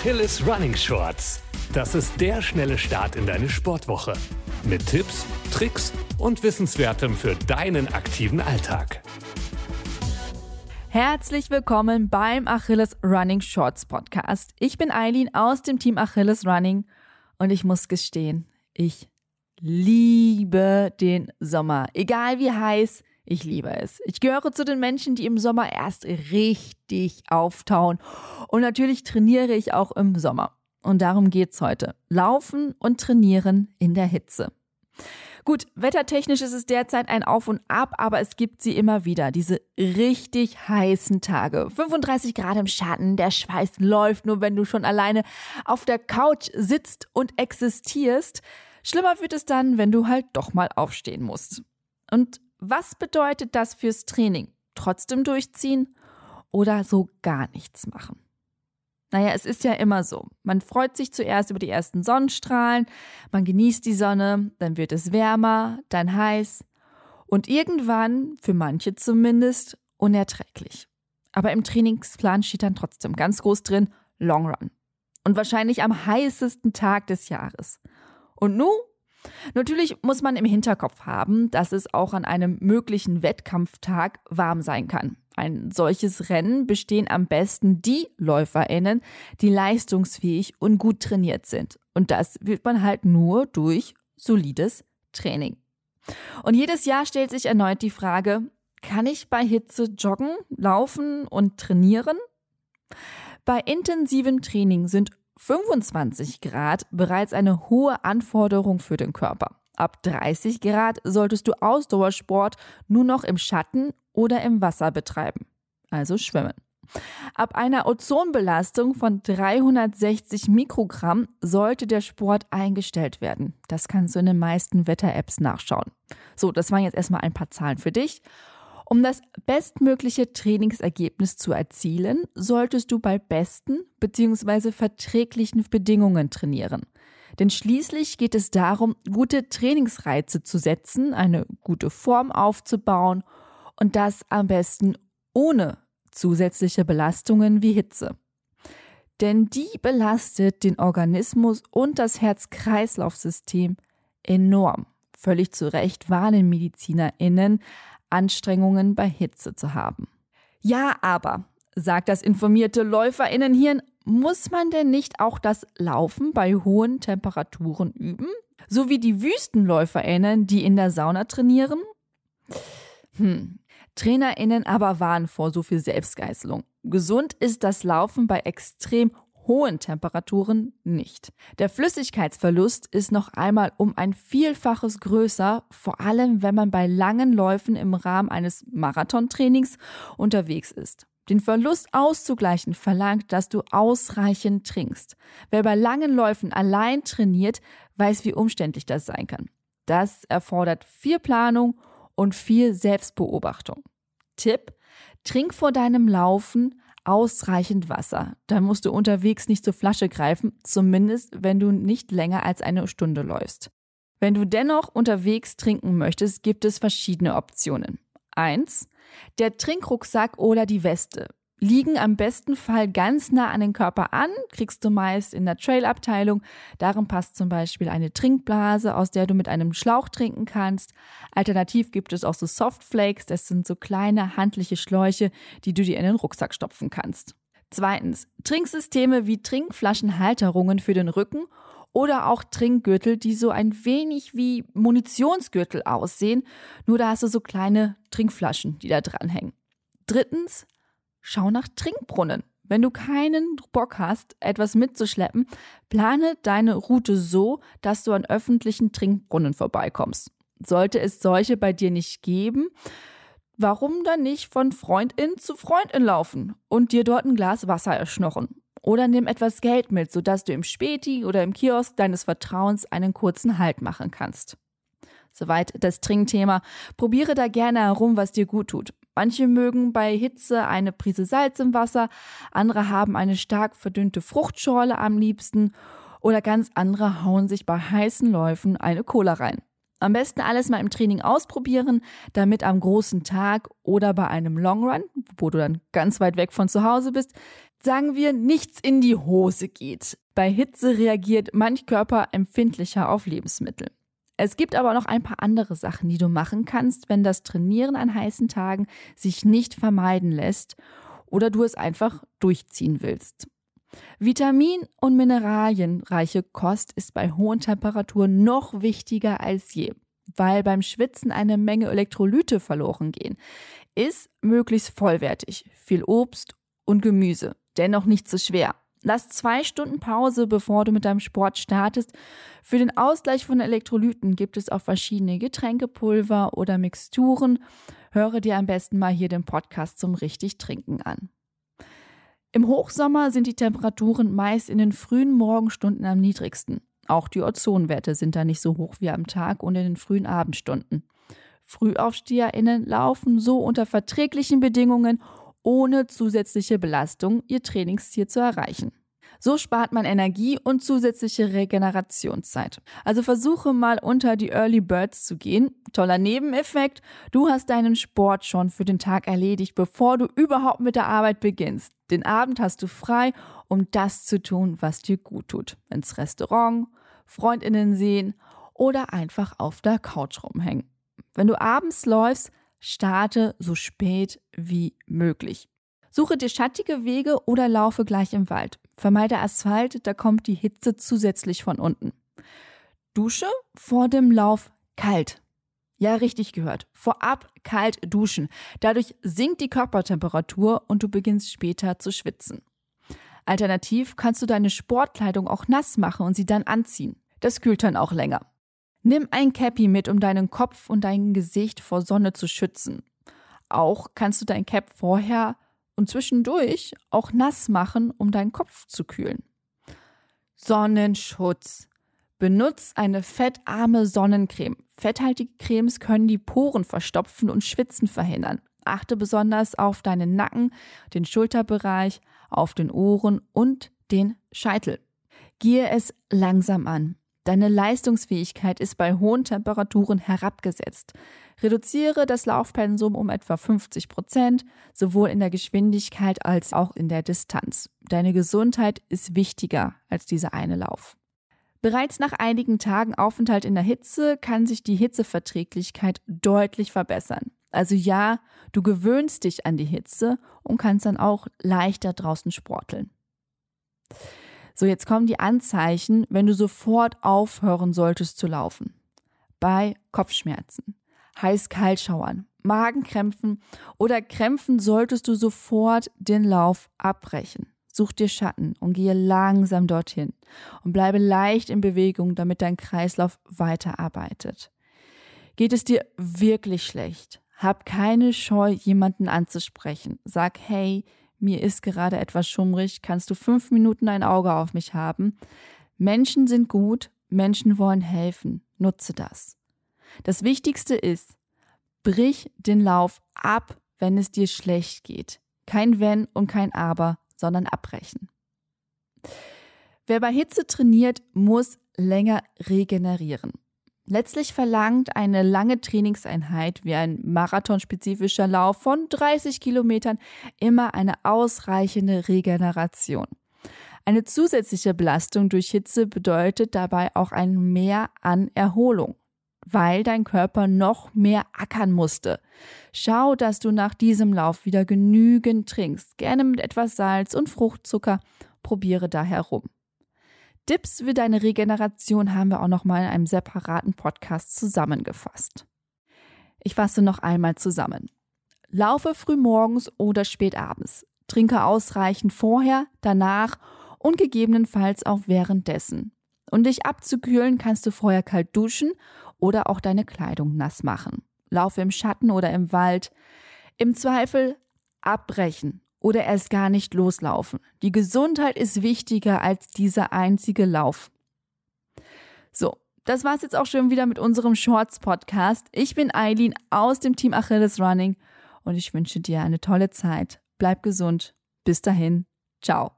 Achilles Running Shorts. Das ist der schnelle Start in deine Sportwoche. Mit Tipps, Tricks und Wissenswertem für deinen aktiven Alltag. Herzlich willkommen beim Achilles Running Shorts Podcast. Ich bin Eileen aus dem Team Achilles Running und ich muss gestehen, ich liebe den Sommer. Egal wie heiß, ich liebe es. Ich gehöre zu den Menschen, die im Sommer erst richtig auftauen. Und natürlich trainiere ich auch im Sommer. Und darum geht's heute. Laufen und trainieren in der Hitze. Gut, wettertechnisch ist es derzeit ein Auf und Ab, aber es gibt sie immer wieder, diese richtig heißen Tage. 35 Grad im Schatten, der Schweiß läuft nur, wenn du schon alleine auf der Couch sitzt und existierst. Schlimmer wird es dann, wenn du halt doch mal aufstehen musst. Und was bedeutet das fürs Training? Trotzdem durchziehen oder so gar nichts machen? Naja, es ist ja immer so. Man freut sich zuerst über die ersten Sonnenstrahlen, man genießt die Sonne, dann wird es wärmer, dann heiß und irgendwann, für manche zumindest, unerträglich. Aber im Trainingsplan steht dann trotzdem ganz groß drin Long Run. Und wahrscheinlich am heißesten Tag des Jahres. Und nun Natürlich muss man im Hinterkopf haben, dass es auch an einem möglichen Wettkampftag warm sein kann. Ein solches Rennen bestehen am besten die Läuferinnen, die leistungsfähig und gut trainiert sind. Und das wird man halt nur durch solides Training. Und jedes Jahr stellt sich erneut die Frage, kann ich bei Hitze joggen, laufen und trainieren? Bei intensivem Training sind 25 Grad bereits eine hohe Anforderung für den Körper. Ab 30 Grad solltest du Ausdauersport nur noch im Schatten oder im Wasser betreiben, also schwimmen. Ab einer Ozonbelastung von 360 Mikrogramm sollte der Sport eingestellt werden. Das kannst du in den meisten Wetter-Apps nachschauen. So, das waren jetzt erstmal ein paar Zahlen für dich. Um das bestmögliche Trainingsergebnis zu erzielen, solltest du bei besten bzw. verträglichen Bedingungen trainieren. Denn schließlich geht es darum, gute Trainingsreize zu setzen, eine gute Form aufzubauen und das am besten ohne zusätzliche Belastungen wie Hitze. Denn die belastet den Organismus und das Herz-Kreislauf-System enorm. Völlig zu Recht warnen MedizinerInnen, Anstrengungen bei Hitze zu haben. Ja, aber, sagt das informierte Läuferinnenhirn, muss man denn nicht auch das Laufen bei hohen Temperaturen üben? So wie die Wüstenläuferinnen, die in der Sauna trainieren? Hm. TrainerInnen aber warnen vor so viel Selbstgeißelung. Gesund ist das Laufen bei extrem hohen Temperaturen nicht. Der Flüssigkeitsverlust ist noch einmal um ein Vielfaches größer, vor allem wenn man bei langen Läufen im Rahmen eines Marathontrainings unterwegs ist. Den Verlust auszugleichen verlangt, dass du ausreichend trinkst. Wer bei langen Läufen allein trainiert, weiß, wie umständlich das sein kann. Das erfordert viel Planung und viel Selbstbeobachtung. Tipp: Trink vor deinem Laufen ausreichend Wasser. Dann musst du unterwegs nicht zur Flasche greifen, zumindest wenn du nicht länger als eine Stunde läufst. Wenn du dennoch unterwegs trinken möchtest, gibt es verschiedene Optionen. Eins, der Trinkrucksack oder die Weste liegen am besten Fall ganz nah an den Körper an, kriegst du meist in der Trail-Abteilung. Darin passt zum Beispiel eine Trinkblase, aus der du mit einem Schlauch trinken kannst. Alternativ gibt es auch so Softflakes, das sind so kleine handliche Schläuche, die du dir in den Rucksack stopfen kannst. Zweitens, Trinksysteme wie Trinkflaschenhalterungen für den Rücken oder auch Trinkgürtel, die so ein wenig wie Munitionsgürtel aussehen, nur da hast du so kleine Trinkflaschen, die da dranhängen. Drittens, schau nach Trinkbrunnen. Wenn du keinen Bock hast, etwas mitzuschleppen, plane deine Route so, dass du an öffentlichen Trinkbrunnen vorbeikommst. Sollte es solche bei dir nicht geben, warum dann nicht von Freundin zu Freundin laufen und dir dort ein Glas Wasser erschnochen? Oder nimm etwas Geld mit, sodass du im Späti oder im Kiosk deines Vertrauens einen kurzen Halt machen kannst. Soweit das Trinkthema. Probiere da gerne herum, was dir gut tut. Manche mögen bei Hitze eine Prise Salz im Wasser, andere haben eine stark verdünnte Fruchtschorle am liebsten oder ganz andere hauen sich bei heißen Läufen eine Cola rein. Am besten alles mal im Training ausprobieren, damit am großen Tag oder bei einem Long Run, wo du dann ganz weit weg von zu Hause bist, Sagen wir, nichts in die Hose geht. Bei Hitze reagiert manch Körper empfindlicher auf Lebensmittel. Es gibt aber noch ein paar andere Sachen, die du machen kannst, wenn das Trainieren an heißen Tagen sich nicht vermeiden lässt oder du es einfach durchziehen willst. Vitamin- und mineralienreiche Kost ist bei hohen Temperaturen noch wichtiger als je, weil beim Schwitzen eine Menge Elektrolyte verloren gehen. Ist möglichst vollwertig, viel Obst und Gemüse, dennoch nicht zu so schwer. Lass zwei Stunden Pause, bevor du mit deinem Sport startest. Für den Ausgleich von Elektrolyten gibt es auch verschiedene Getränkepulver oder Mixturen. Höre dir am besten mal hier den Podcast zum richtig Trinken an. Im Hochsommer sind die Temperaturen meist in den frühen Morgenstunden am niedrigsten. Auch die Ozonwerte sind da nicht so hoch wie am Tag und in den frühen Abendstunden. FrühaufsteherInnen laufen so unter verträglichen Bedingungen ohne zusätzliche Belastung ihr Trainingsziel zu erreichen. So spart man Energie und zusätzliche Regenerationszeit. Also versuche mal unter die Early Birds zu gehen. Toller Nebeneffekt, du hast deinen Sport schon für den Tag erledigt, bevor du überhaupt mit der Arbeit beginnst. Den Abend hast du frei, um das zu tun, was dir gut tut. Ins Restaurant, Freundinnen sehen oder einfach auf der Couch rumhängen. Wenn du abends läufst, starte so spät wie möglich. Suche dir schattige Wege oder laufe gleich im Wald. Vermeide Asphalt, da kommt die Hitze zusätzlich von unten. Dusche vor dem Lauf kalt. Ja, richtig gehört. Vorab kalt duschen. Dadurch sinkt die Körpertemperatur und du beginnst später zu schwitzen. Alternativ kannst du deine Sportkleidung auch nass machen und sie dann anziehen. Das kühlt dann auch länger. Nimm ein Cappy mit, um deinen Kopf und dein Gesicht vor Sonne zu schützen. Auch kannst du dein Cap vorher und zwischendurch auch nass machen, um deinen Kopf zu kühlen. Sonnenschutz. Benutz eine fettarme Sonnencreme. Fetthaltige Cremes können die Poren verstopfen und Schwitzen verhindern. Achte besonders auf deinen Nacken, den Schulterbereich, auf den Ohren und den Scheitel. Gehe es langsam an. Deine Leistungsfähigkeit ist bei hohen Temperaturen herabgesetzt. Reduziere das Laufpensum um etwa 50 Prozent, sowohl in der Geschwindigkeit als auch in der Distanz. Deine Gesundheit ist wichtiger als dieser eine Lauf. Bereits nach einigen Tagen Aufenthalt in der Hitze kann sich die Hitzeverträglichkeit deutlich verbessern. Also ja, du gewöhnst dich an die Hitze und kannst dann auch leichter draußen sporteln. So, jetzt kommen die Anzeichen, wenn du sofort aufhören solltest zu laufen. Bei Kopfschmerzen, Heiß-Kaltschauern, Magenkrämpfen oder Krämpfen solltest du sofort den Lauf abbrechen. Such dir Schatten und gehe langsam dorthin und bleibe leicht in Bewegung, damit dein Kreislauf weiterarbeitet. Geht es dir wirklich schlecht? Hab keine Scheu, jemanden anzusprechen. Sag, hey, mir ist gerade etwas schummrig, kannst du fünf Minuten ein Auge auf mich haben? Menschen sind gut, Menschen wollen helfen, nutze das. Das Wichtigste ist, brich den Lauf ab, wenn es dir schlecht geht. Kein Wenn und kein Aber, sondern abbrechen. Wer bei Hitze trainiert, muss länger regenerieren. Letztlich verlangt eine lange Trainingseinheit wie ein marathonspezifischer Lauf von 30 Kilometern immer eine ausreichende Regeneration. Eine zusätzliche Belastung durch Hitze bedeutet dabei auch ein Mehr an Erholung, weil dein Körper noch mehr ackern musste. Schau, dass du nach diesem Lauf wieder genügend trinkst, gerne mit etwas Salz und Fruchtzucker. Probiere da herum. Tipps für deine Regeneration haben wir auch noch mal in einem separaten Podcast zusammengefasst. Ich fasse noch einmal zusammen. Laufe früh morgens oder spät abends. Trinke ausreichend vorher, danach und gegebenenfalls auch währenddessen. Um dich abzukühlen, kannst du vorher kalt duschen oder auch deine Kleidung nass machen. Laufe im Schatten oder im Wald. Im Zweifel abbrechen oder erst gar nicht loslaufen. Die Gesundheit ist wichtiger als dieser einzige Lauf. So, das war's jetzt auch schon wieder mit unserem Shorts Podcast. Ich bin Eileen aus dem Team Achilles Running und ich wünsche dir eine tolle Zeit. Bleib gesund. Bis dahin. Ciao.